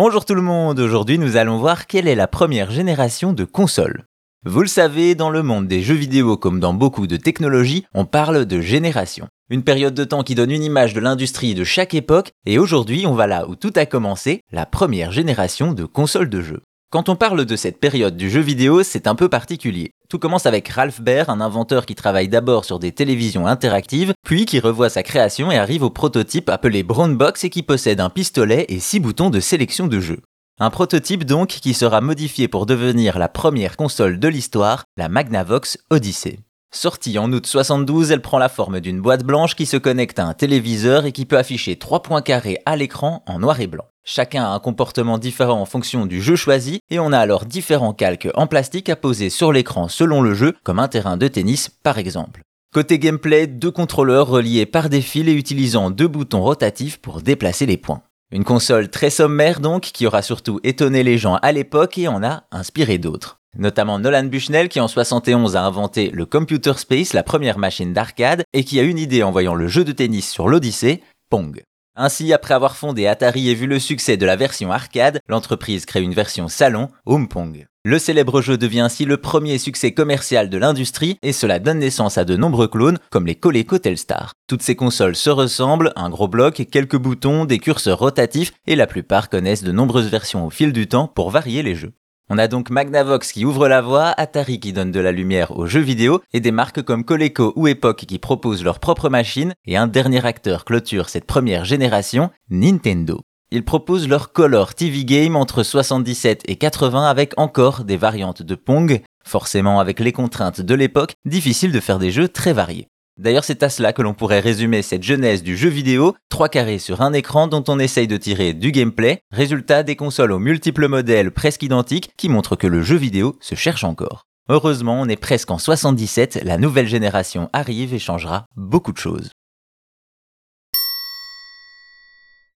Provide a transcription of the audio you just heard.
Bonjour tout le monde, aujourd'hui nous allons voir quelle est la première génération de consoles. Vous le savez, dans le monde des jeux vidéo comme dans beaucoup de technologies, on parle de génération. Une période de temps qui donne une image de l'industrie de chaque époque, et aujourd'hui on va là où tout a commencé, la première génération de consoles de jeux. Quand on parle de cette période du jeu vidéo, c'est un peu particulier. Tout commence avec Ralph Baer, un inventeur qui travaille d'abord sur des télévisions interactives, puis qui revoit sa création et arrive au prototype appelé Brown Box et qui possède un pistolet et six boutons de sélection de jeu. Un prototype donc qui sera modifié pour devenir la première console de l'histoire, la Magnavox Odyssey. Sortie en août 72, elle prend la forme d'une boîte blanche qui se connecte à un téléviseur et qui peut afficher trois points carrés à l'écran en noir et blanc. Chacun a un comportement différent en fonction du jeu choisi et on a alors différents calques en plastique à poser sur l'écran selon le jeu, comme un terrain de tennis par exemple. Côté gameplay, deux contrôleurs reliés par des fils et utilisant deux boutons rotatifs pour déplacer les points. Une console très sommaire donc, qui aura surtout étonné les gens à l'époque et en a inspiré d'autres. Notamment Nolan Bushnell qui en 71 a inventé le Computer Space, la première machine d'arcade, et qui a une idée en voyant le jeu de tennis sur l'Odyssée, Pong. Ainsi, après avoir fondé Atari et vu le succès de la version arcade, l'entreprise crée une version salon, Pong. Le célèbre jeu devient ainsi le premier succès commercial de l'industrie et cela donne naissance à de nombreux clones comme les Coleco Telstar. Toutes ces consoles se ressemblent, un gros bloc, quelques boutons, des curseurs rotatifs et la plupart connaissent de nombreuses versions au fil du temps pour varier les jeux. On a donc Magnavox qui ouvre la voie, Atari qui donne de la lumière aux jeux vidéo, et des marques comme Coleco ou Epoch qui proposent leurs propres machines, et un dernier acteur clôture cette première génération, Nintendo. Ils proposent leur Color TV Game entre 77 et 80 avec encore des variantes de Pong, forcément avec les contraintes de l'époque, difficile de faire des jeux très variés. D'ailleurs, c'est à cela que l'on pourrait résumer cette genèse du jeu vidéo, trois carrés sur un écran dont on essaye de tirer du gameplay, résultat des consoles aux multiples modèles presque identiques qui montrent que le jeu vidéo se cherche encore. Heureusement, on est presque en 77, la nouvelle génération arrive et changera beaucoup de choses.